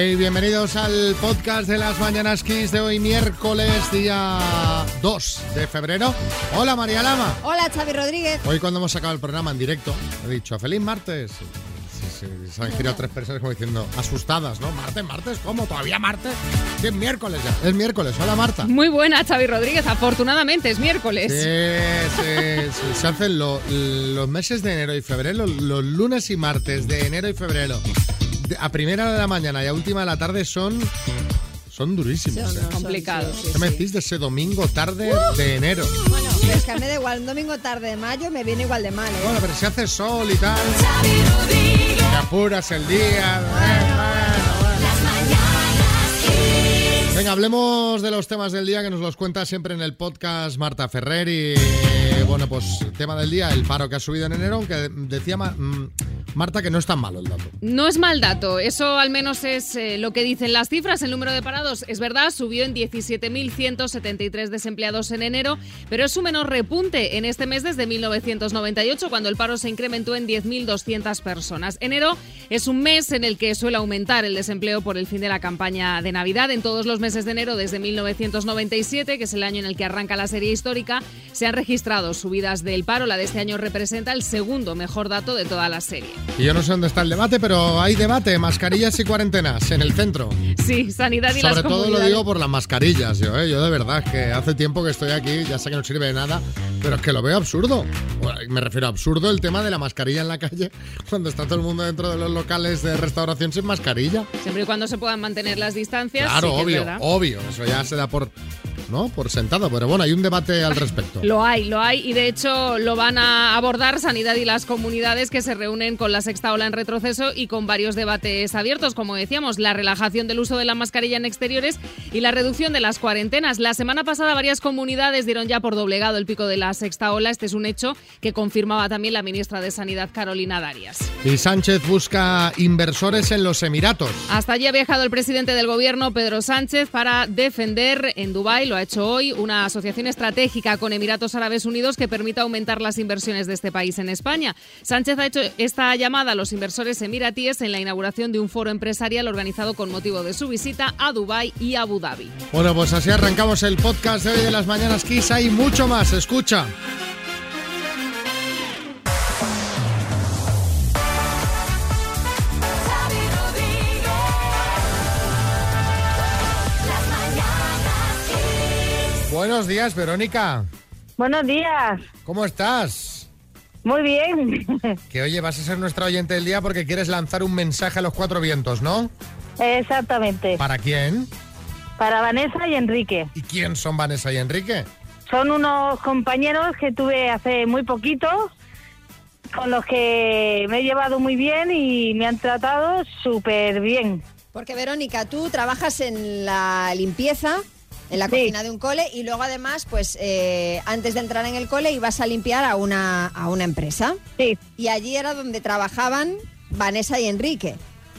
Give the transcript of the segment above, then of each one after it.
Hey, bienvenidos al podcast de las Mañanas Kiss de hoy, miércoles, día 2 de febrero. Hola, María Lama. Hola, Xavi Rodríguez. Hoy, cuando hemos sacado el programa en directo, he dicho feliz martes. Sí, sí, se han girado tres personas como diciendo asustadas, ¿no? ¿Martes, martes? ¿Cómo? ¿Todavía martes? Sí, es miércoles ya. Es miércoles. Hola, Marta. Muy buena, Xavi Rodríguez. Afortunadamente es miércoles. Sí, sí, sí. Se hacen lo- los meses de enero y febrero, los lunes y martes de enero y febrero. A primera de la mañana y a última de la tarde son, son durísimos. ¿eh? complicado. ¿Qué me decís de ese domingo tarde de enero? Bueno, pero es que a mí me da igual, un domingo tarde de mayo me viene igual de mal, ¿eh? Bueno, pero si hace sol y tal, te apuras el día. eh, bueno, bueno. Venga, hablemos de los temas del día que nos los cuenta siempre en el podcast Marta Ferrer y bueno, pues tema del día, el paro que ha subido en enero, aunque decía mm, Marta que no es tan malo el dato. No es mal dato, eso al menos es eh, lo que dicen las cifras. El número de parados es verdad, subió en 17.173 desempleados en enero, pero es su menor repunte en este mes desde 1998, cuando el paro se incrementó en 10.200 personas. Enero es un mes en el que suele aumentar el desempleo por el fin de la campaña de Navidad. En todos los meses de enero desde 1997, que es el año en el que arranca la serie histórica, se han registrado subidas del paro. La de este año representa el segundo mejor dato de toda la serie. Y yo no sé dónde está el debate, pero hay debate, mascarillas y cuarentenas en el centro. Sí, sanidad y las Sobre todo lo digo por las mascarillas, yo, ¿eh? yo de verdad que hace tiempo que estoy aquí, ya sé que no sirve de nada, pero es que lo veo absurdo. Bueno, Me refiero a absurdo el tema de la mascarilla en la calle cuando está todo el mundo dentro de los locales de restauración sin mascarilla. Siempre y cuando se puedan mantener las distancias. Claro, sí obvio, obvio, eso ya se da por, ¿no? por sentado, pero bueno, hay un debate al respecto. Lo hay, lo hay y de hecho lo van a abordar Sanidad y las comunidades que se reúnen con la sexta ola en retroceso y con varios debates abiertos, como decíamos, la relajación del uso de la mascarilla en exteriores y la reducción de las cuarentenas. La semana pasada varias comunidades dieron ya por doblegado el pico de la sexta ola. Este es un hecho que confirmaba también la ministra de Sanidad, Carolina Darias. Y Sánchez busca inversores en los Emiratos. Hasta allí ha viajado el presidente del gobierno, Pedro Sánchez, para defender en Dubái, lo ha hecho hoy, una asociación estratégica con Emiratos Árabes Unidos que permita aumentar las inversiones de este país en España. Sánchez ha hecho esta llamada a los inversores emiratíes en la inauguración de un foro empresarial organizado con motivo de su visita a Dubái y Abu Dhabi. Bueno, pues así arrancamos el podcast de hoy de las Mañanas Kiss. Hay mucho más, escucha. Buenos días, Verónica. Buenos días. ¿Cómo estás? Muy bien. Que oye, vas a ser nuestra oyente del día porque quieres lanzar un mensaje a los cuatro vientos, ¿no? Exactamente. ¿Para quién? Para Vanessa y Enrique. ¿Y quién son Vanessa y Enrique? Son unos compañeros que tuve hace muy poquito, con los que me he llevado muy bien y me han tratado súper bien. Porque Verónica, tú trabajas en la limpieza, en la Sí. cocina de un cole y luego además, pues eh, antes de entrar en el cole ibas a limpiar a una, a una empresa. Sí, Y allí era donde trabajaban Vanessa y Enrique.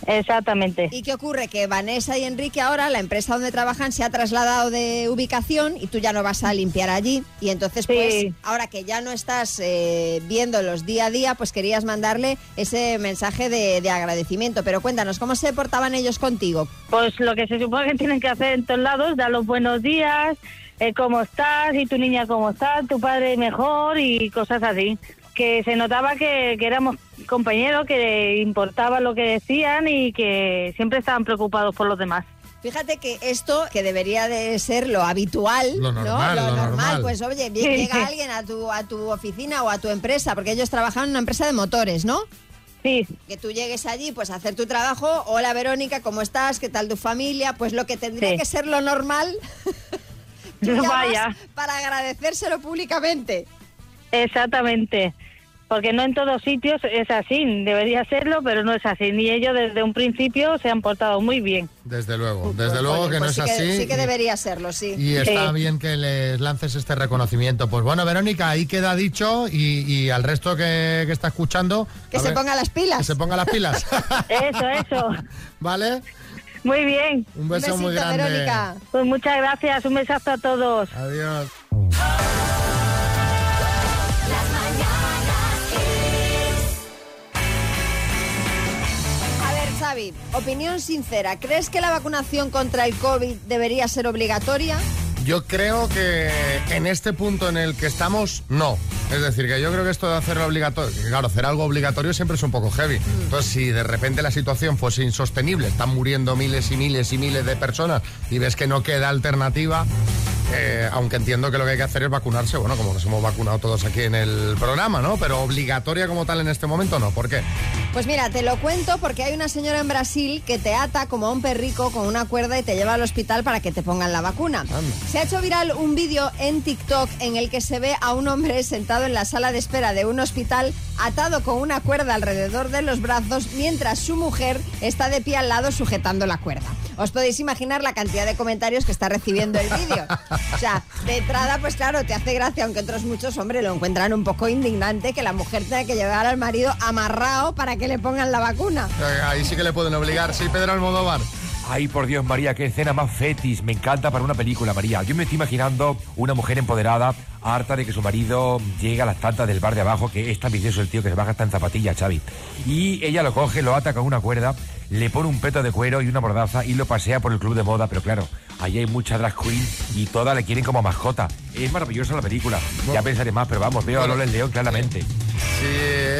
Exactamente. ¿Y qué ocurre? Que Vanessa y Enrique ahora, la empresa donde trabajan, se ha trasladado de ubicación y tú ya no vas a limpiar allí. Y entonces, Sí. pues, ahora que ya no estás eh, viéndolos día a día, pues querías mandarle ese mensaje de, de agradecimiento. Pero cuéntanos, ¿cómo se portaban ellos contigo? Pues lo que se supone que tienen que hacer en todos lados, dar los buenos días, eh, cómo estás, y tu niña cómo está, tu padre mejor y cosas así. Que se notaba que, que éramos compañeros, que importaba lo que decían y que siempre estaban preocupados por los demás. Fíjate que esto, que debería de ser lo habitual, Lo ¿no? normal, lo normal. pues oye, bien, llega alguien a tu, a tu oficina o a tu empresa, porque ellos trabajaban en una empresa de motores, ¿no? Sí, que tú llegues allí pues a hacer tu trabajo. Hola Verónica, ¿cómo estás? ¿Qué tal tu familia? Pues lo que tendría Sí. que ser lo normal. Vaya. Para agradecérselo públicamente. exactamente. Porque no en todos sitios es así, debería serlo, pero no es así. Ni ellos desde un principio se han portado muy bien. Desde luego, desde Pues, luego oye, que no pues es sí así. Que, sí que y- debería serlo, sí. Y está Sí. bien que les lances este reconocimiento. Pues bueno, Verónica, ahí queda dicho y, y al resto que, que está escuchando... que se ver, ponga las pilas. Que se ponga las pilas. Eso, eso. ¿Vale? Muy bien. Un beso Un muy grande. Verónica. Pues muchas gracias. Un besazo a todos. Adiós. Xavi, opinión sincera, ¿crees que la vacunación contra el COVID debería ser obligatoria? Yo creo que en este punto en el que estamos, no. Es decir, que yo creo que esto de hacerlo obligatorio, claro, hacer algo obligatorio siempre es un poco heavy. Entonces, si de repente la situación fuese insostenible, están muriendo miles y miles y miles de personas y ves que no queda alternativa, eh, aunque entiendo que lo que hay que hacer es vacunarse, bueno, como nos hemos vacunado todos aquí en el programa, ¿no? Pero obligatoria como tal en este momento, no. ¿Por qué? Pues mira, te lo cuento porque hay una señora en Brasil que te ata como a un perrico con una cuerda y te lleva al hospital para que te pongan la vacuna. Se ha hecho viral un vídeo en TikTok en el que se ve a un hombre sentado en la sala de espera de un hospital atado con una cuerda alrededor de los brazos mientras su mujer está de pie al lado sujetando la cuerda. Os podéis imaginar la cantidad de comentarios que está recibiendo el vídeo. O sea, de entrada, pues claro, te hace gracia, aunque otros muchos, hombre, lo encuentran un poco indignante que la mujer tenga que llevar al marido amarrado para que le pongan la vacuna. Eh, Ahí sí que le pueden obligar. Sí, Pedro Almodóvar. Ay, por Dios, María, qué escena más fetis. Me encanta para una película, María. Yo me estoy imaginando una mujer empoderada, harta de que su marido llegue a las tantas del bar de abajo, que es tan vicioso el tío que se baja hasta en zapatillas, Xavi. Y ella lo coge, lo ata con una cuerda, le pone un peto de cuero y una mordaza y lo pasea por el club de moda. Pero claro, allí hay mucha drag queen y todas le quieren como mascota. Es maravillosa la película. Ya pensaré más, pero vamos, veo a Lola el León claramente. Si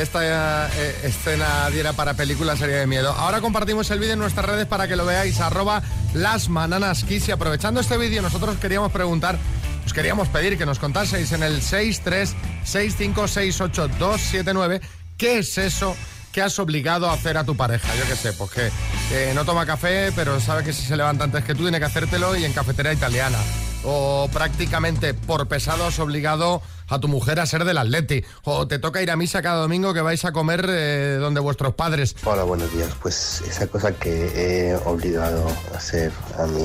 esta eh, escena diera para película sería de miedo. Ahora compartimos el vídeo en nuestras redes para que lo veáis, arroba las bananas Kiss. Y aprovechando este vídeo, nosotros queríamos preguntar, os queríamos pedir que nos contaseis en el 636568279 qué es eso que has obligado a hacer a tu pareja. Yo qué sé, pues que eh, no toma café, pero sabe que si se levanta antes que tú tiene que hacértelo y en cafetería italiana. O prácticamente por pesado has obligado tu mujer a ser del Atleti. O te toca ir a misa cada domingo que vais a comer eh, donde vuestros padres. Hola, buenos días. Pues esa cosa que he obligado a hacer a mi,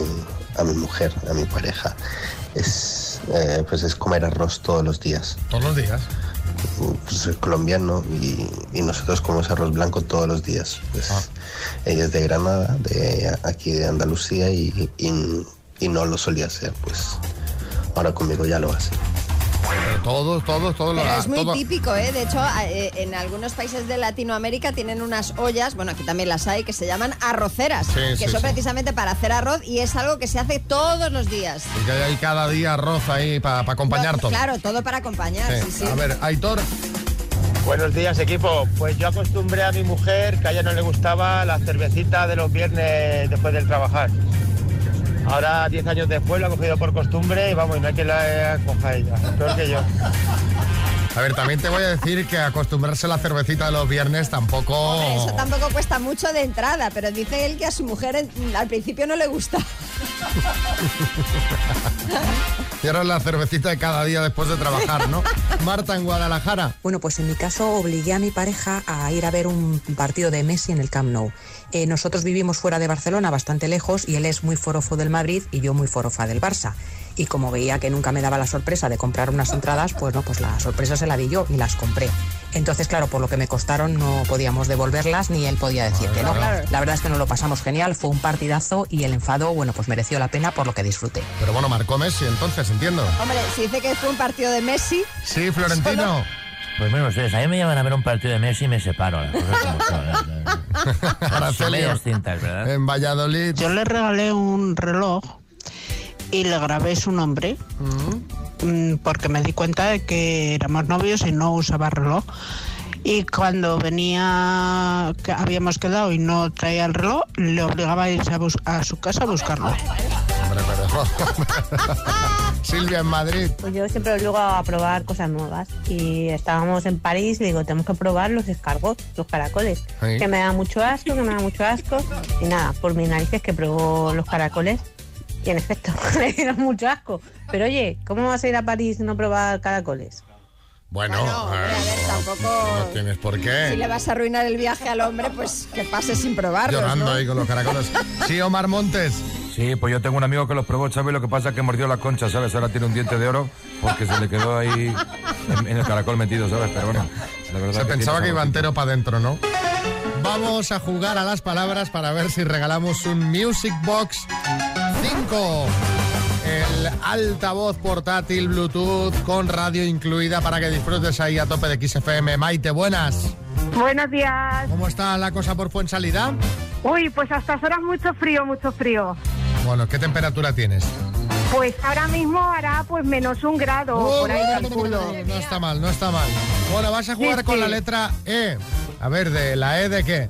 a mi mujer, a mi pareja, es, eh, pues es comer arroz todos los días. Todos los días. Pues soy colombiano y, y nosotros comemos arroz blanco todos los días. Pues Ah. ella es de Granada, de aquí de Andalucía y, y- y no lo solía hacer. Pues ahora conmigo ya lo hace. Eh, todos, todos, todos. Pero es muy todo- típico, ¿eh? De hecho, eh, en algunos países de Latinoamérica tienen unas ollas, bueno, aquí también las hay, que se llaman arroceras, Sí, que sí, son sí. precisamente para hacer arroz y es algo que se hace todos los días. Y que hay cada día arroz ahí para acompañar No, todo. Claro, todo para acompañar, Sí. sí, sí. A ver, Aitor. Buenos días equipo, pues yo acostumbré a mi mujer que a ella no le gustaba la cervecita de los viernes después del trabajar. Ahora, 10 años después, lo ha cogido por costumbre y vamos, y no hay que la coja a ella, peor que yo. A ver, también te voy a decir que acostumbrarse a la cervecita de los viernes tampoco. Hombre, Eso tampoco cuesta mucho de entrada, pero dice él que a su mujer en- al principio no le gusta. Y ahora la cervecita de cada día después de trabajar, ¿no? Marta en Guadalajara. Bueno, pues en mi caso obligué a mi pareja a ir a ver un partido de Messi en el Camp Nou. Eh, nosotros vivimos fuera de Barcelona, bastante lejos, y él es muy forofo del Madrid y yo muy forofa del Barça. Y como veía que nunca me daba la sorpresa de comprar unas entradas, pues no, pues la sorpresa se la di yo y las compré. Entonces, claro, por lo que me costaron no podíamos devolverlas ni él podía decir que no. claro. La verdad es que nos lo pasamos genial, fue un partidazo y el enfado, bueno, pues mereció la pena por lo que disfruté. Pero bueno, marcó Messi, entonces, entiendo. Hombre, si dice que fue un partido de Messi, Sí, Florentino. Pues bueno, ustedes, a mí me llaman a ver un partido de Messi y me separo. Las cosas como son. Son Araceli. medias cintas, ¿verdad? En Valladolid. Yo le regalé un reloj y le grabé su nombre mm, porque me di cuenta de que éramos novios y no usaba reloj. Y cuando venía, que habíamos quedado y no traía el reloj, le obligaba a irse a, bus- a su casa a buscarlo. Silvia en Madrid. Pues yo siempre obligo a probar cosas nuevas. Y estábamos en París y digo, tenemos que probar los escargots, los caracoles. Sí. Que me da mucho asco, que me da mucho asco. Y nada, por mis narices que probó los caracoles. Y en efecto, le dieron mucho asco. Pero oye, ¿cómo vas a ir a París y no probar caracoles? Bueno, Bueno, hombre, a ver, eh, tampoco- no tienes por qué. si le vas a arruinar el viaje al hombre, pues que pase sin probarlo. Llorando ¿no? ahí con los caracoles. Sí, Omar Montes. Sí, pues yo tengo un amigo que los probó, ¿sabes? Lo que pasa es que mordió la concha, ¿sabes? Ahora tiene un diente de oro porque se le quedó ahí en, en el caracol metido, ¿sabes? Pero bueno, la verdad Se que pensaba que iba entero para adentro, ¿no? Vamos a jugar a las palabras para ver si regalamos un Music Box 5. El altavoz portátil Bluetooth con radio incluida para que disfrutes ahí a tope de XFM. Maite, buenas. Buenos días. ¿Cómo está la cosa por Fuensalida? Uy, pues a estas horas mucho frío, mucho frío. Bueno, ¿qué temperatura tienes? Pues ahora mismo hará pues menos un grado, por ahí calculo. No está mal, no está mal. Bueno, vas a jugar Sí, con sí. la letra E. A ver, ¿de la E de qué?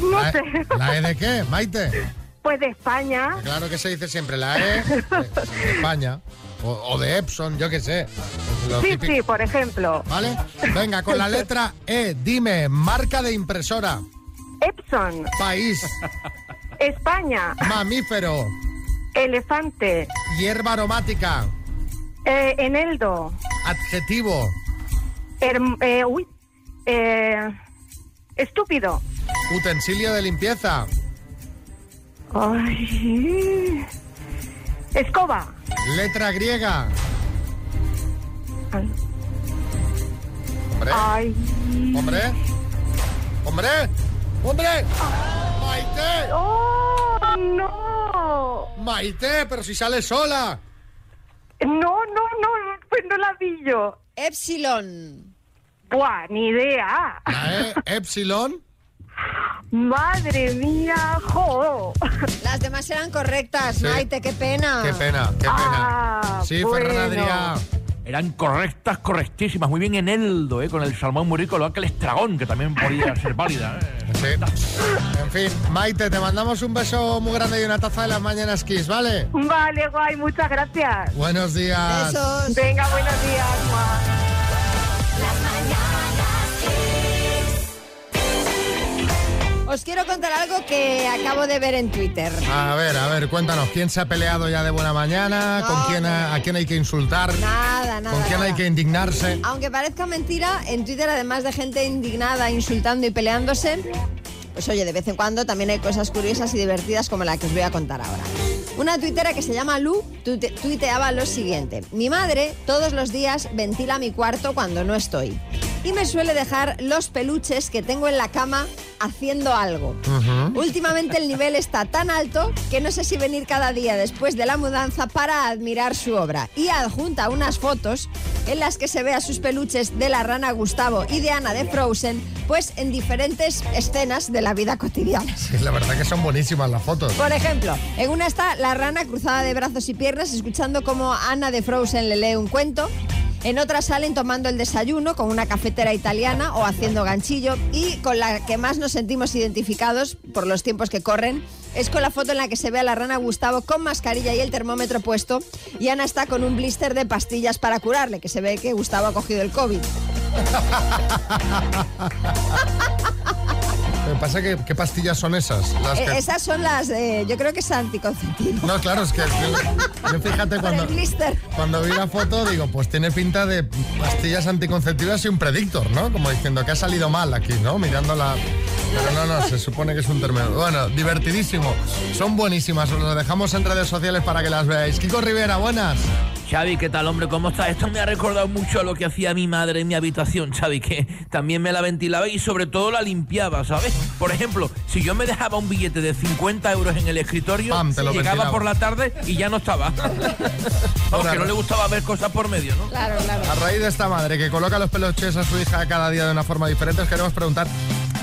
No ¿La, sé. E- ¿La E de qué, Maite? Pues de España. Claro que se dice siempre la E de, de España. O, o de Epson, yo qué sé. Sí, sí, por ejemplo. ¿Vale? Venga, con la letra E, dime, marca de impresora. Epson. País, España. mamífero, Elefante. hierba aromática, Eh, eneldo. adjetivo, eh, uy. Eh, estúpido. utensilio de limpieza, Ay. Escoba. letra griega. Hombre, Ay. hombre, hombre, hombre. Maite, ¡Oh, no! Maite, pero si sale sola. No, no, no, pues no la vi yo. Epsilon. Buah, ni idea. La E, Epsilon. Madre mía, jo. Las demás eran correctas, Sí. Maite, qué pena. Qué pena, qué pena. Ah, Sí, bueno. Ferran Adrià. Eran correctas, correctísimas. Muy bien Eneldo, ¿eh? con el salmón muy rico, lo que el estragón, que también podía ser válida. ¿eh? Sí. En fin, Maite, te mandamos un beso muy grande y una taza de las mañanas Kiss, ¿vale? Vale, guay, muchas gracias. Buenos días. Besos. Venga, buenos días. guau. Os quiero contar algo que acabo de ver en Twitter. A ver, a ver, cuéntanos, ¿quién se ha peleado ya de buena mañana? No, ¿Con quién, a, a quién hay que insultar? Nada, nada. ¿Con quién hay que indignarse? Aunque parezca mentira, en Twitter, además de gente indignada, insultando y peleándose, pues oye, de vez en cuando también hay cosas curiosas y divertidas como la que os voy a contar ahora. Una tuitera que se llama Lu tuite- tuiteaba lo siguiente. Mi madre todos los días ventila mi cuarto cuando no estoy. Y me suele dejar los peluches que tengo en la cama haciendo algo. Últimamente el nivel está tan alto que no sé si venir cada día después de la mudanza para admirar su obra. Y adjunta unas fotos en las que se ve a sus peluches de la rana Gustavo y de Ana de Frozen, pues en diferentes escenas de la vida cotidiana. Sí, la verdad que son buenísimas las fotos. Por ejemplo, en una está la rana cruzada de brazos y piernas escuchando cómo Ana de Frozen le lee un cuento. En otra salen tomando el desayuno con una cafetera italiana o haciendo ganchillo. Y con la que más nos sentimos identificados por los tiempos que corren es con la foto en la que se ve a la rana Gustavo con mascarilla y el termómetro puesto. Y Ana está con un blister de pastillas para curarle, que se ve que Gustavo ha cogido el COVID. Me pasa que, ¿qué pastillas son esas? Las Eh, que- esas son las, eh, yo creo que es anticonceptivo. No, claro, es que yo fíjate cuando, cuando vi la foto digo, pues tiene pinta de pastillas anticonceptivas y un predictor, ¿no? Como diciendo que ha salido mal aquí, ¿no? Mirando la... Pero no, no, se supone que es un término. Bueno, divertidísimo. Son buenísimas, os las dejamos en redes sociales para que las veáis. Kiko Rivera, buenas. Xavi, ¿qué tal, hombre? ¿Cómo estás? Esto me ha recordado mucho a lo que hacía mi madre en mi habitación, Xavi, que también me la ventilaba y sobre todo la limpiaba, ¿sabes? Por ejemplo, si yo me dejaba un billete de 50 euros en el escritorio, Pam, llegaba ventilaba. por la tarde y ya no estaba. Vamos, que no le gustaba ver cosas por medio, ¿no? Claro, claro. A raíz de esta madre que coloca los peluches a su hija cada día de una forma diferente, os queremos preguntar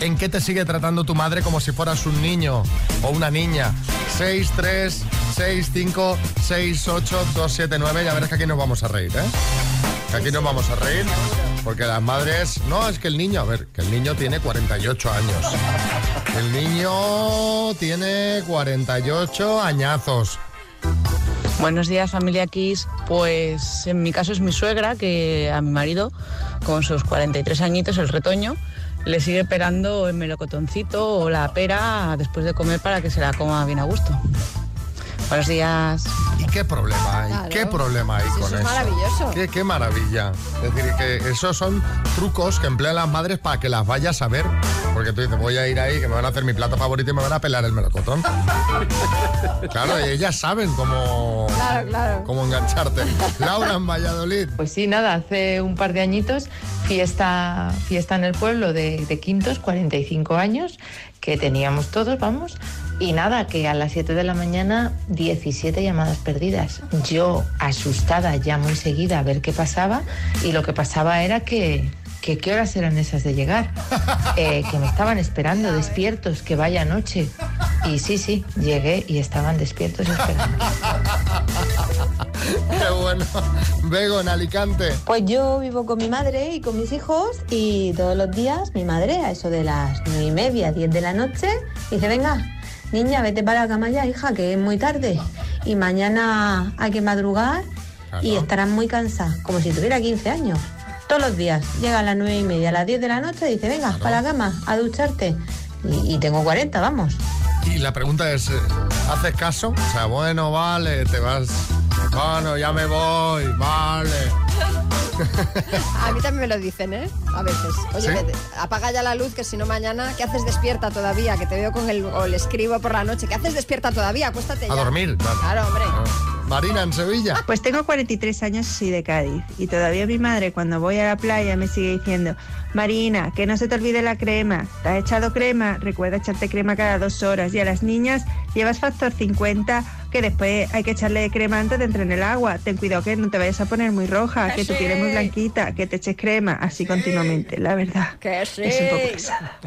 ¿en qué te sigue tratando tu madre como si fueras un niño o una niña? 6, 3, 6, 5, 6, 8, 2, 7, 9. Ya verás que aquí nos vamos a reír, ¿eh? Que aquí nos vamos a reír. Porque las madres... No, es que el niño... A ver, que el niño tiene 48 años. El niño tiene 48 añazos. Buenos días, familia Kiss. Pues en mi caso es mi suegra, que a mi marido, con sus 43 añitos, el retoño, le sigue esperando el melocotoncito o la pera después de comer para que se la coma bien a gusto. Buenos días. ¿Y qué problema hay? Claro. ¿Qué problema hay Sí, con eso eso? es maravilloso. Qué, qué maravilla. Es decir, que esos son trucos que emplean las madres para que las vayas a ver. Porque tú dices, voy a ir ahí, que me van a hacer mi plato favorito y me van a pelar el melocotón. claro, y ellas saben cómo, Claro, claro. cómo engancharte. Laura en Valladolid. Pues sí, nada, hace un par de añitos, fiesta, fiesta en el pueblo de, de Quintos, 45 años, que teníamos todos, vamos, y nada, que a las 7 de la mañana 17 llamadas perdidas. Yo asustada ya muy seguida a ver qué pasaba, y lo que pasaba era que, que qué horas eran esas de llegar, Eh, que me estaban esperando despiertos, que vaya noche. Y sí, sí, llegué y estaban despiertos esperando. Qué bueno. Bego en Alicante. Pues yo vivo con mi madre y con mis hijos y todos los días mi madre a eso de las nueve y media, diez de la noche, dice, venga, niña, vete para la cama ya, hija, que es muy tarde y mañana hay que madrugar y estarás muy cansada, como si tuviera 15 años. Todos los días llega a las nueve y media, a las 10 de la noche y dice, venga, para la cama, a ducharte. Y, y tengo 40, vamos. Y la pregunta es, eh, ¿haces caso? O sea, bueno, vale, te vas... Bueno, ya me voy, vale. A mí también me lo dicen, ¿eh? A veces. Oye, ¿Sí? apaga ya la luz, que si no mañana, ¿qué haces despierta todavía? Que te veo con el... o le escribo por la noche. ¿Qué haces despierta todavía? Acuéstate ya. A dormir. Claro, Claro, hombre. Marina, en Sevilla. Pues tengo 43 años y soy de Cádiz. Y todavía mi madre cuando voy a la playa me sigue diciendo, Marina, que no se te olvide la crema. ¿Te has echado crema? Recuerda echarte crema cada dos horas. Y a las niñas llevas factor 50, que después hay que echarle crema antes de entrar en el agua. Ten cuidado que no te vayas a poner muy roja, que tu piel es muy blanquita, que te eches crema, así continuamente. La verdad, Que sí. es un poco pesada.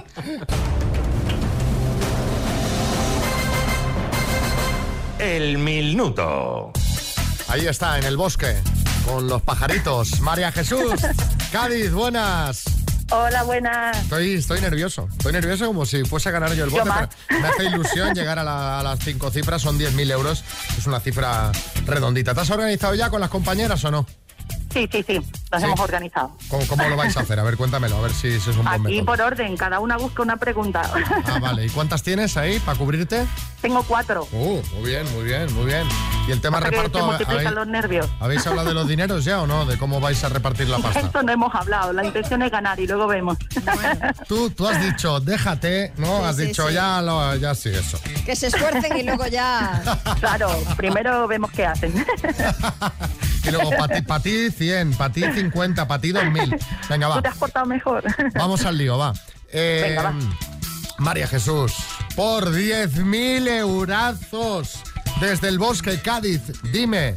El minuto. Ahí está, en el bosque, con los pajaritos. María Jesús, Cádiz, buenas. Hola, buenas. Estoy, estoy nervioso. Estoy nervioso como si fuese a ganar yo el bote. pero me hace ilusión llegar a, la- a las cinco cifras, son 10.000 euros. Es una cifra redondita. ¿Te has organizado ya con las compañeras o no? Sí, sí, sí, nos Sí. hemos organizado. ¿Cómo, cómo lo vais a hacer? A ver, cuéntamelo, a ver si, si es un buen Aquí método. por orden, cada una busca una pregunta. Ah, vale. ¿Y cuántas tienes ahí para cubrirte? Tengo cuatro. Uh, muy bien, muy bien, muy bien. ¿Y el tema que reparto? se multiplican ¿habéis, los nervios. habéis hablado de los dineros ya o no? ¿De cómo vais a repartir la pasta? Esto no hemos hablado, la intención es ganar y luego vemos. Tú, tú has dicho, déjate, ¿no? Sí, has sí, dicho, sí. ya, lo, ya sí, eso. Que se esfuercen y luego ya... Claro, primero vemos qué hacen. Y luego, para ti, pa ti 100, para ti 50, para ti 2000. Venga, Tú va. te has portado mejor. Vamos al lío, va. Eh, Venga, va. María Jesús, por 10.000 eurazos desde el bosque Cádiz, dime,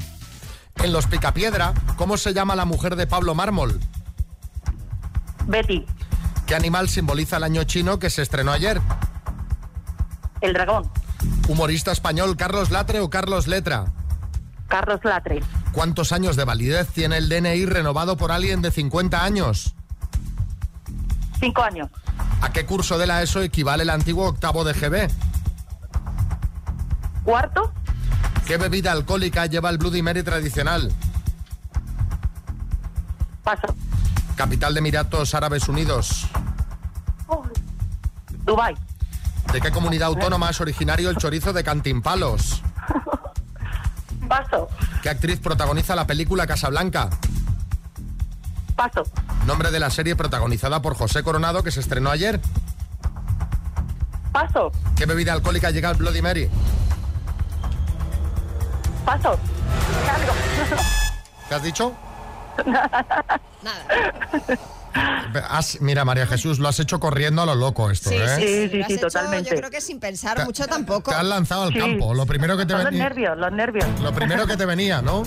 en los Picapiedra, ¿cómo se llama la mujer de Pablo Mármol? Betty, ¿Qué animal simboliza el año chino que se estrenó ayer? el dragón, ¿Humorista español Carlos Latre o Carlos Letra? Carlos Latre, ¿Cuántos años de validez tiene el DNI renovado por alguien de 50 años? cinco años, ¿A qué curso de la ESO equivale el antiguo octavo de GB? cuarto, ¿Qué bebida alcohólica lleva el Bloody Mary tradicional? paso, Capital de Emiratos Árabes Unidos. Dubai, ¿De qué comunidad autónoma es originario el chorizo de Cantimpalos? paso, ¿Qué actriz protagoniza la película Casablanca? paso, Nombre de la serie protagonizada por José Coronado que se estrenó ayer. paso, ¿Qué bebida alcohólica llega al Bloody Mary? paso. ¿Qué has dicho? Has- mira, María Jesús, lo has hecho corriendo a lo loco esto, Sí, ¿eh? sí, sí, sí, hecho, totalmente. Yo creo que sin pensar mucho tampoco. Te has lanzado al Sí. campo. Lo primero que te Son los venía. nervios, los nervios. Lo primero que te venía, ¿no?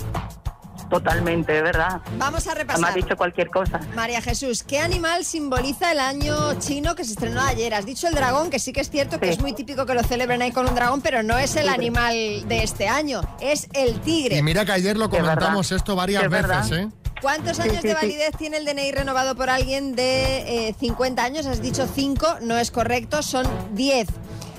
Totalmente, de verdad. Vamos a Me has repasar. dicho cualquier cosa. María Jesús, ¿qué animal simboliza el año chino que se estrenó ayer? Has dicho el dragón, que sí que es cierto que es muy típico que lo celebren ahí con un dragón, pero no es el animal de este año, es el tigre. Y mira que ayer lo comentamos esto varias veces. ¿eh? ¿Cuántos años de validez tiene el DNI renovado por alguien de eh, 50 años? Has dicho 5, no es correcto, son 10.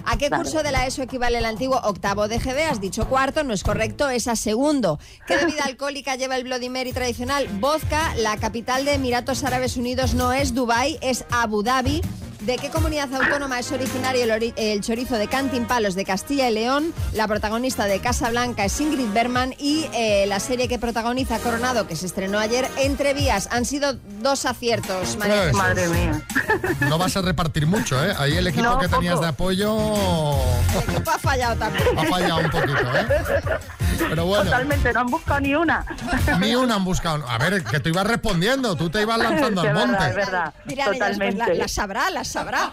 ¿A qué Vale. curso de la ESO equivale el antiguo octavo de GB? Has dicho cuarto, no es correcto, es a segundo. ¿Qué bebida alcohólica lleva el Bloody Mary tradicional? Vodka. La capital de Emiratos Árabes Unidos no es Dubái, es Abu Dhabi. ¿De qué comunidad autónoma es originario el, ori- el chorizo de Cantimpalos de Castilla y León? La protagonista de Casa Blanca es Ingrid Berman y eh, la serie que protagoniza Coronado, que se estrenó ayer, Entre Vías. Han sido dos aciertos, María. Madre mía. No vas a repartir mucho, ¿eh? Ahí el equipo No, que tenías poco. de apoyo El equipo ha fallado también. ha fallado un poquito, ¿eh? Pero bueno, Totalmente, no han buscado ni una. ni una han buscado. A ver, que tú ibas respondiendo, tú te ibas lanzando Es al verdad, es monte. verdad. Dirán ellas, pues, la, Totalmente. la sabrá, la sabrá.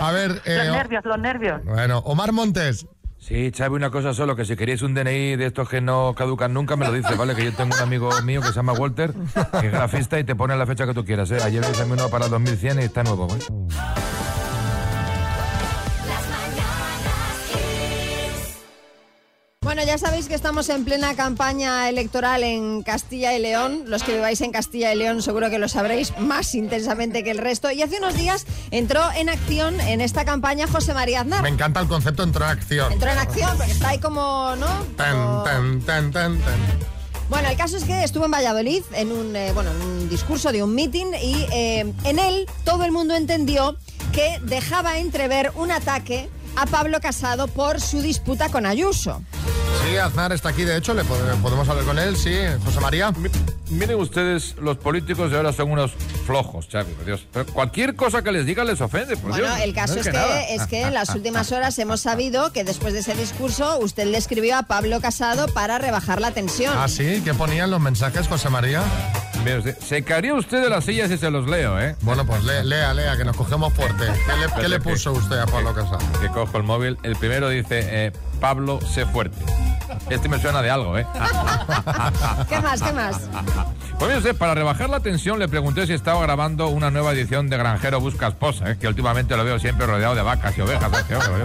A ver, eh, Los nervios, los nervios. bueno, Omar Montes, Sí, Xavi, una cosa solo, que si queréis un DNI de estos que no caducan nunca, me lo dices, ¿vale? Que yo tengo un amigo mío que se llama Walter, que es grafista y te pone la fecha que tú quieras, ¿eh? Ayer me hice uno para 2100 y está nuevo, ¿eh? Bueno, ya sabéis que estamos en plena campaña electoral en Castilla y León. Los que viváis en Castilla y León seguro que lo sabréis más intensamente que el resto. Y hace unos días entró en acción en esta campaña José María Aznar. Me encanta el concepto entró en acción. Entró en acción porque está ahí como, ¿no? Tan, tan, tan, tan, tan. Bueno, el caso es que estuvo en Valladolid en un, eh, bueno, en un discurso de un meeting y eh, en él todo el mundo entendió que dejaba entrever un ataque a Pablo Casado por su disputa con Ayuso. Sí, Aznar está aquí, de hecho, le pod- podemos hablar con él, sí. José María. Miren ustedes, los políticos de ahora son unos flojos, Xavi, por Dios. Pero cualquier cosa que les diga les ofende, por Bueno, Dios. el caso No es que, es que en las últimas horas hemos sabido que después de ese discurso usted le escribió a Pablo Casado para rebajar la tensión. Ah, sí, ¿qué ponían los mensajes, José María? Usted, se caería usted de la silla si se los leo, ¿eh? Bueno, pues lea, lea, lea, que nos cogemos fuerte. ¿Qué le, qué le puso usted a Pablo Casado? Que cojo el móvil. El primero dice, eh, Pablo, sé fuerte. Este me suena de algo, ¿eh? ¿Qué más? ¿Qué más? Pues usted, para rebajar la tensión le pregunté si estaba grabando una nueva edición de Granjero Busca Esposa, ¿eh? que últimamente lo veo siempre rodeado de vacas y ovejas. ¿eh? ¿eh?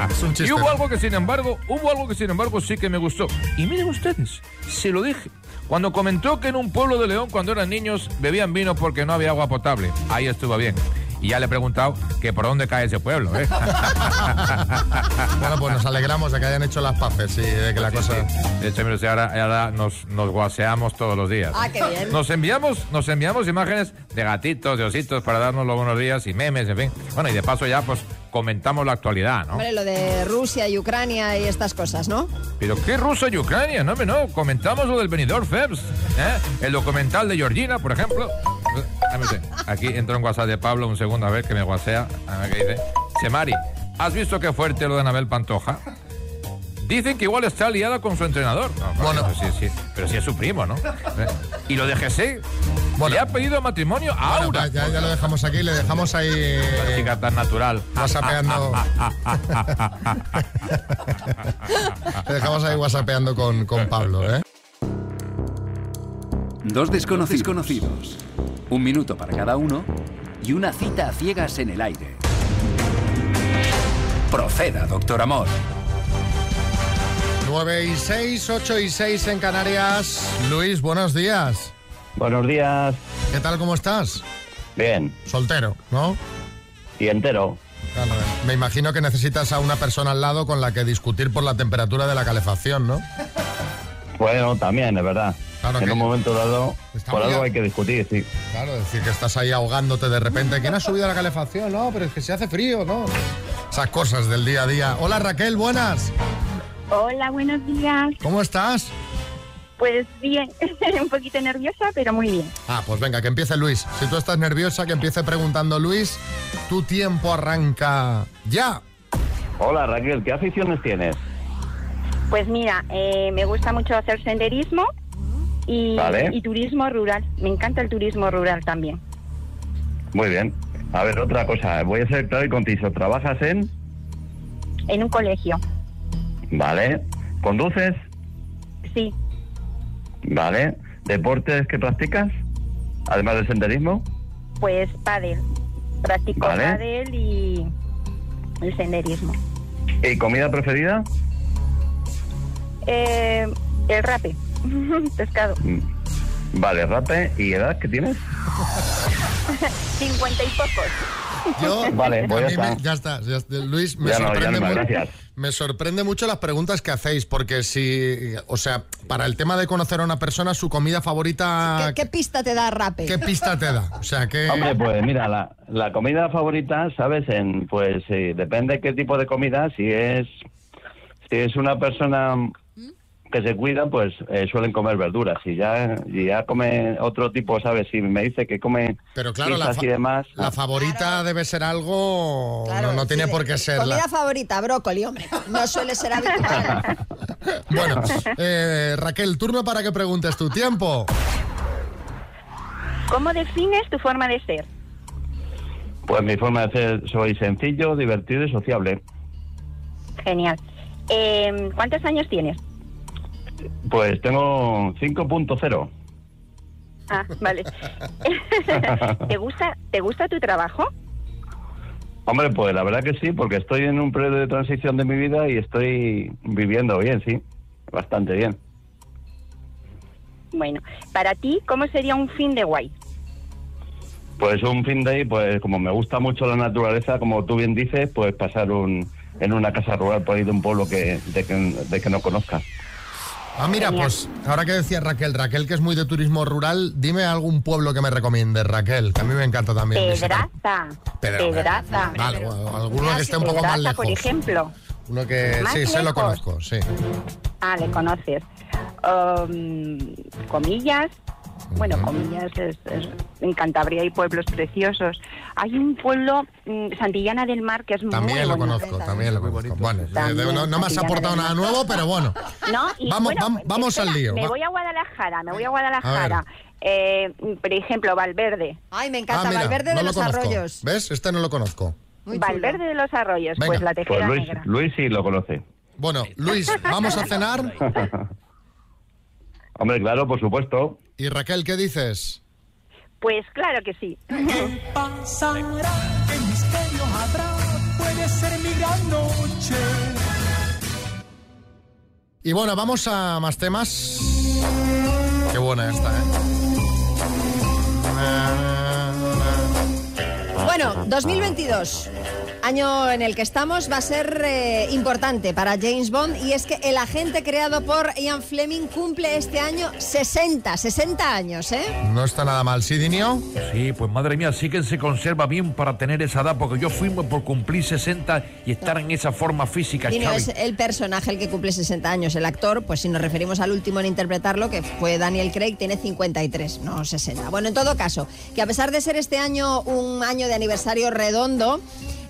Es un Y hubo algo que sin embargo, hubo algo que sin embargo sí que me gustó. Y miren ustedes, se lo dije. Cuando comentó que en un pueblo de León cuando eran niños bebían vino porque no había agua potable. Ahí estuvo bien. Y ya le he preguntado que por dónde cae ese pueblo, ¿eh? Bueno, pues nos alegramos de que hayan hecho las paces y de que la cosa... De hecho, mire usted, ahora, ahora nos, nos guaseamos todos los días. Ah, qué bien. Nos enviamos, nos enviamos imágenes de gatitos, de ositos para darnos los buenos días y memes, en fin. Bueno, y de paso ya pues comentamos la actualidad, ¿no? Hombre, lo de Rusia y Ucrania y estas cosas, ¿no? Pero qué Rusia y Ucrania, no, no. Comentamos lo del Benidorm Febs, ¿eh? El documental de Georgina, por ejemplo. Aquí entró en WhatsApp de Pablo, un segundo, a ver que me guasea. A ver qué dice. Semari, ¿has visto qué fuerte lo de Anabel Pantoja? Dicen que igual está liada con su entrenador. No, bueno, pero sí, sí, pero sí es su primo, ¿no? ¿Eh? Y lo de Le ha pedido matrimonio a Bueno, Aura. ya, ya lo dejamos aquí, le dejamos ahí... Chica tan natural. Whatsappeando. Le dejamos ahí whatsappeando con, con Pablo, ¿eh? Dos desconocidos conocidos. Un minuto para cada uno y una cita a ciegas en el aire. Proceda, doctor Amor. 9 y 6, 8 y 6 en Canarias. Luis, buenos días. Buenos días. ¿Qué tal, cómo estás? Bien. Soltero, ¿no? Y entero. Claro, me imagino que necesitas a una persona al lado con la que discutir por la temperatura de la calefacción, ¿no? Bueno, también, es verdad. Claro en que- un momento dado, Está por algo hay que discutir, sí. Claro, decir que estás ahí ahogándote de repente. ¿Quién ha subido la calefacción? No, pero es que se hace frío, ¿no? Esas cosas del día a día. Hola Raquel, buenas. Hola, buenos días. ¿Cómo estás? Pues bien, un poquito nerviosa, pero muy bien. Ah, pues venga, que empiece Luis. Si tú estás nerviosa, que empiece preguntando Luis. Tu tiempo arranca ya. Hola Raquel, ¿qué aficiones tienes? Pues mira, eh, me gusta mucho hacer senderismo y, Vale. y turismo rural. Me encanta el turismo rural también. Muy bien. A ver, otra cosa. Voy a ser claro y conciso. ¿Trabajas en? En un colegio, Vale. ¿Conduces? sí. Vale. ¿Deportes que practicas? Además del senderismo. Pues pádel. Practico Vale. pádel y el senderismo. ¿Y comida preferida? Eh, el rape, pescado. Vale, rape. ¿Y edad que tienes? Cincuenta y pocos. Yo, Vale, a pues ya mí me- está. ya está, ya está. Luis, me Ya no, ya sorprende no, mucho. Me sorprende mucho las preguntas que hacéis, porque si, o sea, para el tema de conocer a una persona, su comida favorita, ¿Qué, qué pista te da Rape? ¿qué pista te da? O sea, que Hombre, pues mira, la, la comida favorita, ¿sabes? En, pues sí, depende qué tipo de comida. Si es, si es una persona que se cuida, pues eh, suelen comer verduras. Si ya, si ya come otro tipo, ¿sabes? Si me dice que come Pero claro, la, y demás. la favorita debe ser algo, no, no tiene por qué ser Comida la... favorita, brócoli, hombre. No suele ser habitual. Bueno, eh, Raquel, turno para que preguntes tu tiempo. ¿Cómo defines tu forma de ser? Pues mi forma de ser, soy sencillo, divertido y sociable. Genial. Eh, ¿Cuántos años tienes? Pues tengo 5.0. Ah, vale. ¿Te gusta, ¿Te gusta tu trabajo? Hombre, pues la verdad que sí, porque estoy en un periodo de transición de mi vida y estoy viviendo bien, sí. Bastante bien. Bueno, para ti, ¿cómo sería un fin de guay? Pues un fin de ahí, pues como me gusta mucho la naturaleza, como tú bien dices, pues pasar un, en una casa rural por ahí de un pueblo que, de, que, de que no conozca. Ah, mira, pues ahora que decía Raquel, Raquel que es muy de turismo rural, dime algún pueblo que me recomiendes, Raquel, que a mí me encanta también. visitar. Pedraza. Pedro- Pedraza. Vale, alguno que esté un poco Pedraza, más lejos. por ejemplo. Uno que Más sí, se lo lejos. conozco, sí. Ah, le conoces. Um, comillas. Bueno, comillas es, es- en Cantabria hay pueblos preciosos. Hay un pueblo, mm, Santillana del Mar, que es muy También lo bonito. conozco, también lo conozco. Bueno, También, no, no me has aportado nada nuevo, pero bueno. No, y Vamos, bueno, vam- vamos espera, al lío. Me va. voy a Guadalajara, me voy a Guadalajara. Eh, por ejemplo, Valverde. Ay, me Ah, encanta mira, Valverde no de lo los conozco. Arroyos. ¿Ves? Este no lo conozco. Valverde de los Arroyos, Venga. pues la Pues tejera Luis, negra. Luis sí lo conoce. Bueno, Luis, ¿vamos a cenar? Hombre, claro, por supuesto. Y Raquel, ¿qué dices? Pues claro que sí. pasará? ¿Qué misterio habrá? Puede ser mi gran noche. Y bueno, vamos a más temas. Qué buena esta, ¿eh? Bueno, 2022. Año en el que estamos va a ser eh, importante para James Bond y es que el agente creado por Ian Fleming cumple este año 60, 60 años, ¿eh? No está nada mal, ¿sí, Dinio? Sí, pues madre mía, sí que se conserva bien para tener esa edad, porque yo fui por cumplir 60 y estar en esa forma física, Xavi. es el personaje el que cumple 60 años. El actor, pues si nos referimos al último en interpretarlo, que fue Daniel Craig, tiene 53, no 60. Bueno, en todo caso, que a pesar de ser este año un año de aniversario redondo,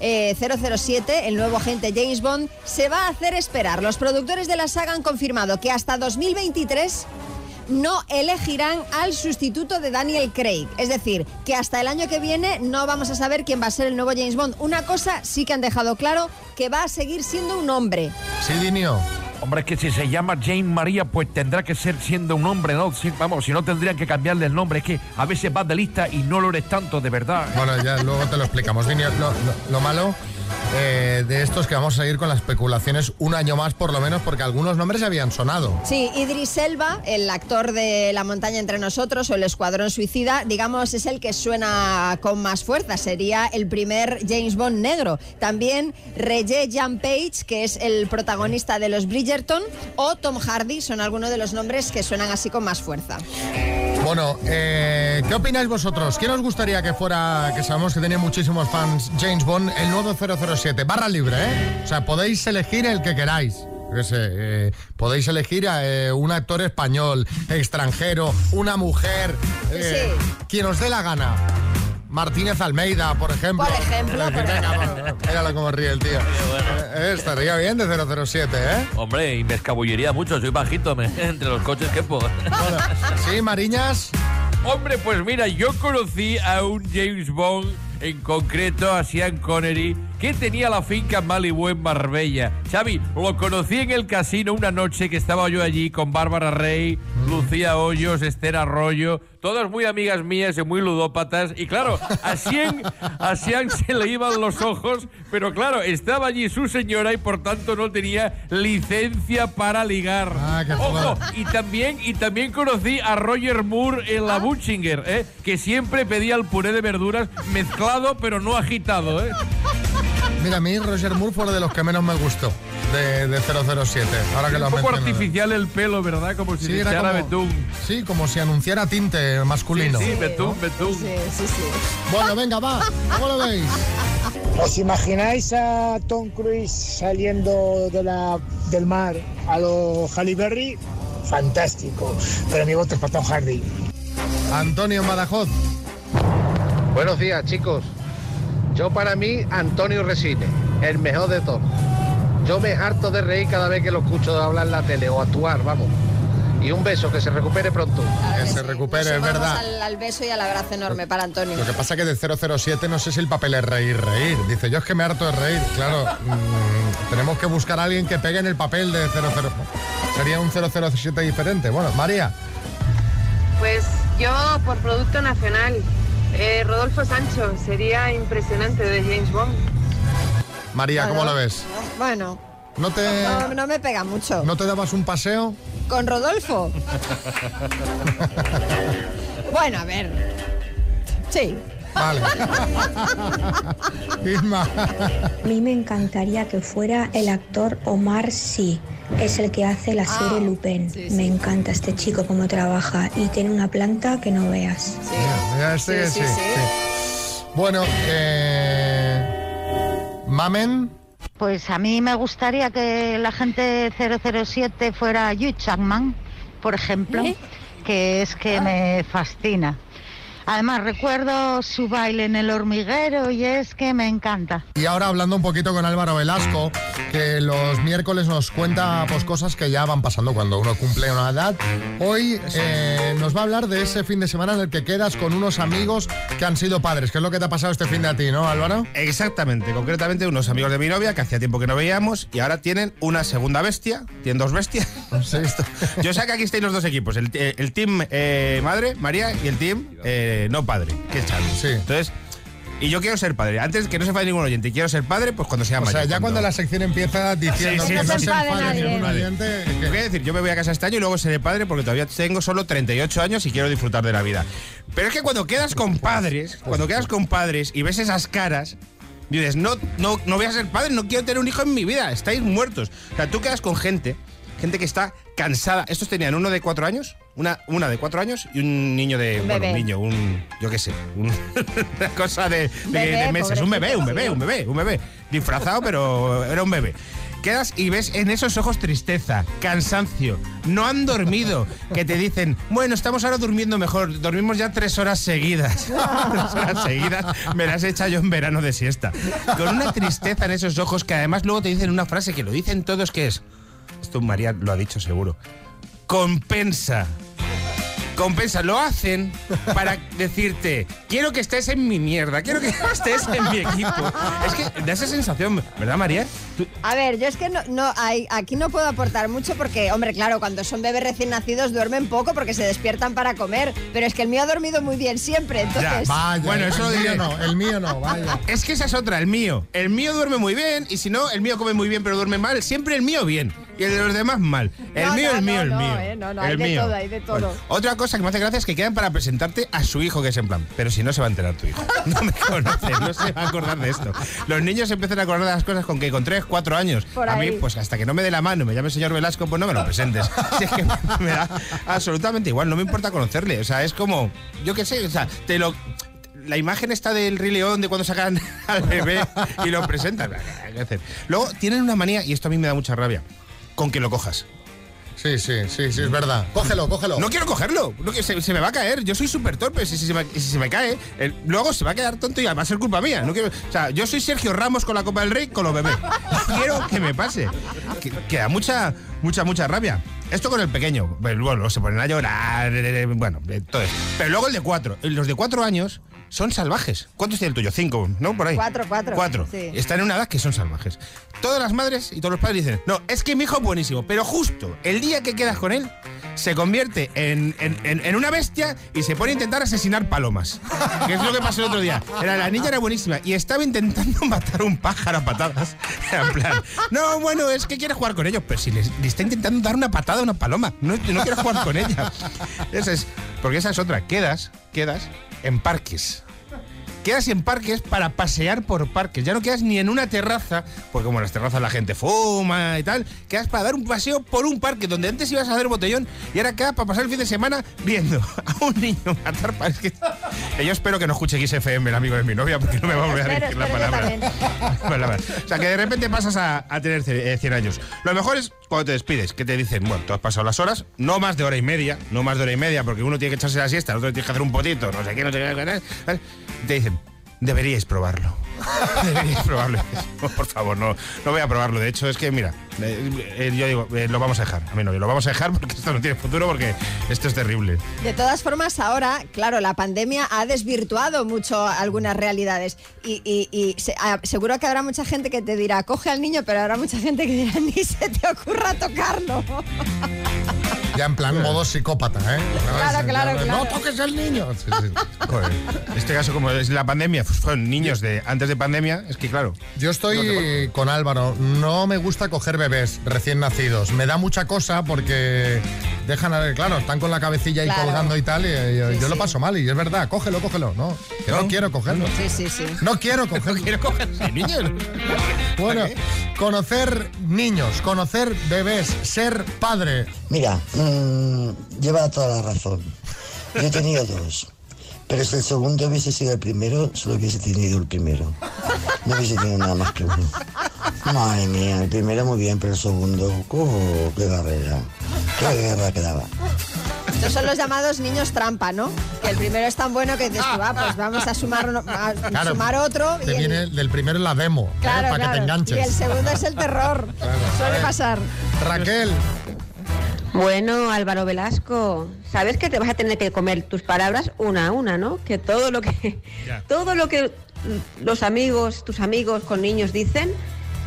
eh, 007, el nuevo agente James Bond, se va a hacer esperar. Los productores de la saga han confirmado que hasta 2023 no elegirán al sustituto de Daniel Craig. Es decir, que hasta el año que viene no vamos a saber quién va a ser el nuevo James Bond. Una cosa sí que han dejado claro, que va a seguir siendo un hombre. Sí. Hombre, es que si se llama Jane María, pues tendrá que ser siendo un hombre, ¿no? Vamos, si no tendrían que cambiarle el nombre. Es que a veces vas de lista y no lo eres tanto, de verdad. Bueno, ya luego te lo explicamos. Lo- lo malo eh, de esto es que vamos a ir con las especulaciones un año más por lo menos porque algunos nombres habían sonado. Sí, Idris Elba, el actor de La montaña entre nosotros o El escuadrón suicida, digamos, es el que suena con más fuerza. Sería el primer James Bond negro. También Regé Jean Page, que es el protagonista de los Bridgerton, o Tom Hardy, son algunos de los nombres que suenan así con más fuerza. Bueno, eh, ¿qué opináis vosotros? ¿Quién os gustaría que fuera, que sabemos que tenía muchísimos fans, James Bond, el nuevo 007? Barra libre, ¿eh? O sea, podéis elegir el que queráis. Qué sé, eh, podéis elegir a eh, un actor español, extranjero, una mujer, eh, quien os dé la gana. Martínez Almeida, por ejemplo. Por ejemplo, por Venga, va, Míralo cómo ríe el tío. Eh, estaría bien de 007, ¿eh? Hombre, y me escabullería mucho, soy bajito, me- entre los coches que puedo. Sí, Mariñas. Hombre, pues mira, yo conocí a un James Bond, en concreto a Sean Connery, que tenía la finca Malibu en Marbella. Xavi, lo conocí en el casino una noche que estaba yo allí con Bárbara Rey, Lucía Hoyos, Esther Arroyo, todas muy amigas mías y muy ludópatas. Y claro, a Sean, a Sean se le iban los ojos, pero claro, estaba allí su señora y por tanto no tenía licencia para ligar. Ojo, y también, y también conocí a Roger Moore en la Butchinger, ¿eh? que siempre pedía el puré de verduras mezclado pero no agitado. ¿eh? Mira, a mí Roger Moore fue uno de los que menos me gustó de, de 007. Ahora que lo Un poco mencionado. artificial el pelo, ¿verdad? Como si Sí, como- betún. Sí, como si anunciara tinte masculino. Sí, sí, betún, betún. Sí, sí, sí. Bueno, venga, va. ¿Cómo lo veis? ¿Os imagináis a Tom Cruise saliendo de la, del mar a los Halle Berry? Fantástico. Pero mi voto es para Tom Hardy. Antonio Badajoz. Buenos días, chicos. Yo para mí, Antonio Resine, el mejor de todos. Yo me harto de reír cada vez que lo escucho hablar en la tele o actuar, vamos. Y un beso, que se recupere pronto. Que se recupere, es verdad. Al, al beso y al abrazo enorme para Antonio. Lo que pasa que de 007 no sé si el papel es reír, reír. Dice, yo es que me harto de reír. Claro, mm, tenemos que buscar a alguien que pegue en el papel de 00. Sería un 007 diferente. Bueno, María. Pues yo por Producto Nacional, eh, Rodolfo Sancho, sería impresionante de James Bond. María, ¿cómo lo ves? Bueno, ¿No te, no, no me pega mucho. ¿No te dabas un paseo? ¿Con Rodolfo? Bueno, a ver. Sí. Vale. Isma. A mí me encantaría que fuera el actor Omar Sy. Es el que hace la serie Lupin. Me encanta este chico cómo trabaja y tiene una planta que no veas. Sí, sí, sí, sí. sí. Bueno, eh, Mamen. Pues a mí me gustaría que la gente 007 fuera Hugh Jackman, por ejemplo, que es que me fascina. Además recuerdo su baile en el hormiguero y es que me encanta. Y ahora hablando un poquito con Álvaro Velasco, que los miércoles nos cuenta pues, cosas que ya van pasando cuando uno cumple una edad. Hoy eh, nos va a hablar de ese fin de semana en el que quedas con unos amigos que han sido padres. ¿Qué es lo que te ha pasado este fin de a ti, no, Álvaro? Exactamente, concretamente unos amigos de mi novia que hacía tiempo que no veíamos y ahora tienen una segunda bestia, tienen dos bestias. Yo sé que aquí estáis los dos equipos, el, eh, el team eh, madre, María, y el team eh, no padre, que es Xavi. Entonces, y yo quiero ser padre. Antes que no se enfade ningún oyente, quiero ser padre, pues cuando sea O sea, mayor. ya cuando la sección empieza diciendo Sí, sí, que no se enfade ningún oyente, a decir, yo me voy a casa este año y luego seré padre porque todavía tengo solo 38 años y quiero disfrutar de la vida. Pero es que cuando quedas con padres, cuando quedas con padres y ves esas caras, dices, no, no, no voy a ser padre, no quiero tener un hijo en mi vida, estáis muertos. O sea, tú quedas con gente, gente que está cansada. Estos tenían uno de cuatro años, una, una de cuatro años y un niño de. Un bueno, un niño, un. Yo qué sé, un- una cosa de, de- Bebé, de meses. Un bebé, un bebé, un bebé, un bebé. Disfrazado, pero era un bebé. Quedas y ves en esos ojos tristeza, cansancio, no han dormido, que te dicen, bueno, estamos ahora durmiendo mejor, dormimos ya tres horas seguidas. tres horas seguidas me las he echado yo en verano de siesta. Con una tristeza en esos ojos que además luego te dicen una frase que lo dicen todos que es, esto María lo ha dicho seguro, compensa. Compensa, lo hacen para decirte, quiero que estés en mi mierda, quiero que estés en mi equipo. Es que da esa sensación, ¿verdad, María? Tú- A ver, yo es que no, no hay, aquí no puedo aportar mucho porque, hombre, claro, cuando son bebés recién nacidos duermen poco porque se despiertan para comer, pero es que el mío ha dormido muy bien siempre, entonces... bueno, eso lo diré. no, el mío no, vaya. Es que esa es otra, el mío. El mío duerme muy bien y si no, el mío come muy bien pero duerme mal. Siempre el mío bien y el de los demás mal. El No, mío, no, el mío, no, el no, mío. eh, no, no, el hay de mío. todo, hay de todo. Bueno, otra cosa que me hace gracia es que quedan para presentarte a su hijo, que es en plan, pero si no se va a enterar tu hijo. No me conoce, no se va a acordar de esto. Los niños empiezan a acordar de las cosas con que con 3, 4 años. Por a mí, ahí. pues hasta que no me dé la mano, me llame el señor Velasco, pues no me lo presentes. Si es que me da absolutamente igual, no me importa conocerle. O sea, es como, yo qué sé, o sea, te lo la imagen está del Rey León de cuando sacan al bebé y lo presentan. Luego tienen una manía, y esto a mí me da mucha rabia, con que lo cojas. Sí, sí, sí, sí, es verdad. Cógelo, cógelo. No quiero cogerlo, no, que se, se me va a caer. Yo soy súper torpe. Si, si se me, si se me cae, el- luego se va a quedar tonto y va a ser culpa mía. No quiero, o sea, yo soy Sergio Ramos con la Copa del Rey con los bebés. No quiero que me pase. Que, que da mucha, mucha, mucha rabia. Esto con el pequeño. Pues, Bueno, se ponen a llorar. eh, Bueno, eh, todo eso. Pero luego el de cuatro. Los de cuatro años son salvajes. ¿Cuántos tiene el tuyo? Cinco, ¿no? Por ahí. Cuatro, cuatro. Cuatro. Sí. Están en una edad que son salvajes. Todas las madres y todos los padres dicen, no, es que mi hijo es buenísimo, pero justo el día que quedas con él, se convierte en, en- en- una bestia y se pone a intentar asesinar palomas. Que es lo que pasó el otro día. Era, la niña era buenísima y estaba intentando matar un pájaro a patadas. En plan, no, bueno, es que quiere jugar con ellos, pero si le está intentando dar una patada a una paloma, no, no quiero jugar con ella. Esa es, porque esa es otra, quedas, quedas en parques. Quedas en parques para pasear por parques. Ya no quedas ni en una terraza, porque como en las terrazas la gente fuma y tal. Quedas para dar un paseo por un parque donde antes ibas a hacer botellón y ahora quedas para pasar el fin de semana viendo a un niño matar es que- yo espero que no escuche XFM, el amigo de mi novia, porque no me va a volver a decir la palabra. O sea, que de repente pasas a, a tener ce- eh, 100 años. Lo mejor es cuando te despides, que te dicen, bueno, tú has pasado las horas, no más de hora y media, no más de hora y media, porque uno tiene que echarse la siesta, el otro tiene que hacer un potito, no sé qué, no sé qué, ¿vale? te dicen, Deberíais probarlo. Deberíais probarlo. Por favor, no, no voy a probarlo. De hecho, es que, mira, eh, eh, yo digo, eh, lo vamos a dejar. A mí no, lo vamos a dejar porque esto no tiene futuro, porque esto es terrible. De todas formas, ahora, claro, la pandemia ha desvirtuado mucho algunas realidades y, ah, seguro que habrá mucha gente que te dirá, coge al niño, pero habrá mucha gente que dirá, ni se te ocurra tocarlo. Ya en plan modo psicópata, ¿eh? Claro, claro, No claro. toques al niño. Sí, sí. Joder. En este caso, como es la pandemia, pues fueron niños de antes de pandemia, es que claro. Yo estoy con Álvaro. No me gusta coger bebés recién nacidos. Me da mucha cosa porque dejan, a- claro, están con la cabecilla ahí Claro. colgando y tal. Y, y yo Sí, lo sí. paso mal y es verdad. Cógelo, cógelo. No, que no, quiero cogerlo. Sí, sí, sí. No quiero cogerlo. No quiero coger ese niño. Bueno, conocer niños, conocer bebés, ser padre. Mira, mm, lleva toda la razón. Yo he tenido dos. Pero si el segundo hubiese sido el primero, solo hubiese tenido el primero. No hubiese tenido nada más que uno. Madre mía, el primero muy bien, pero el segundo, ¡oh, qué carrera! ¡Qué guerra que! Estos son los llamados niños trampa, ¿no? Que el primero es tan bueno que dices, tú, ah, pues vamos a sumar, uno- a Claro, sumar otro. Te y el- viene del primero en la demo, ¿eh? claro, para que claro. te enganches. Y el segundo es el terror. Suele pasar. Raquel. Bueno, Álvaro Velasco, sabes que te vas a tener que comer tus palabras una a una, ¿no? Que todo lo que todo lo que los amigos, tus amigos con niños dicen,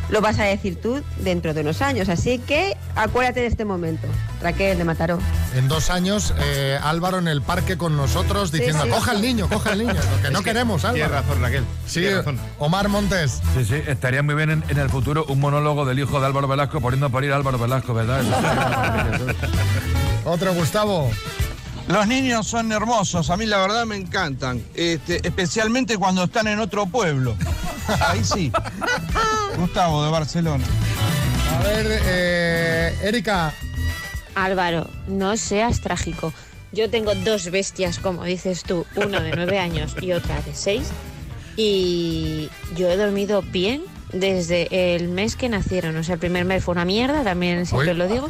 lo vas a decir tú dentro de unos años. Así que acuérdate de este momento. Raquel de Mataró. En dos años, eh, Álvaro en el parque con nosotros diciendo, sí. coja al niño, coja al niño. Lo que no Es que queremos, Álvaro. Tienes razón, Raquel. Sí, razón. Omar Montes. Sí, sí, estaría muy bien en, en el futuro un monólogo del hijo de Álvaro Velasco poniendo a parir a Álvaro Velasco, ¿verdad? Otro, Gustavo. Los niños son hermosos, a mí la verdad me encantan, este, especialmente cuando están en otro pueblo. Ahí sí. Gustavo de Barcelona. A ver, eh, Erika. Álvaro, no seas trágico. Yo tengo dos bestias, como dices tú, uno de nueve años y otra de seis. Y yo he dormido bien desde el mes que nacieron. O sea, el primer mes fue una mierda, también siempre Uy. lo digo.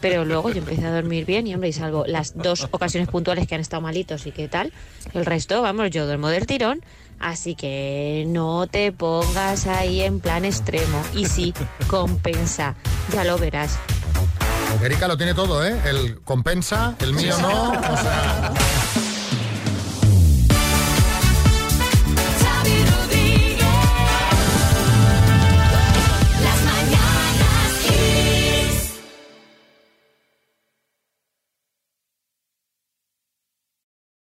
Pero luego yo empecé a dormir bien y, hombre, y salvo las dos ocasiones puntuales que han estado malitos y qué tal, el resto, vamos, yo duermo del tirón. Así que no te pongas ahí en plan extremo. Y sí, compensa. Ya lo verás. Erika lo tiene todo, ¿eh? El compensa, el mío no. O sea,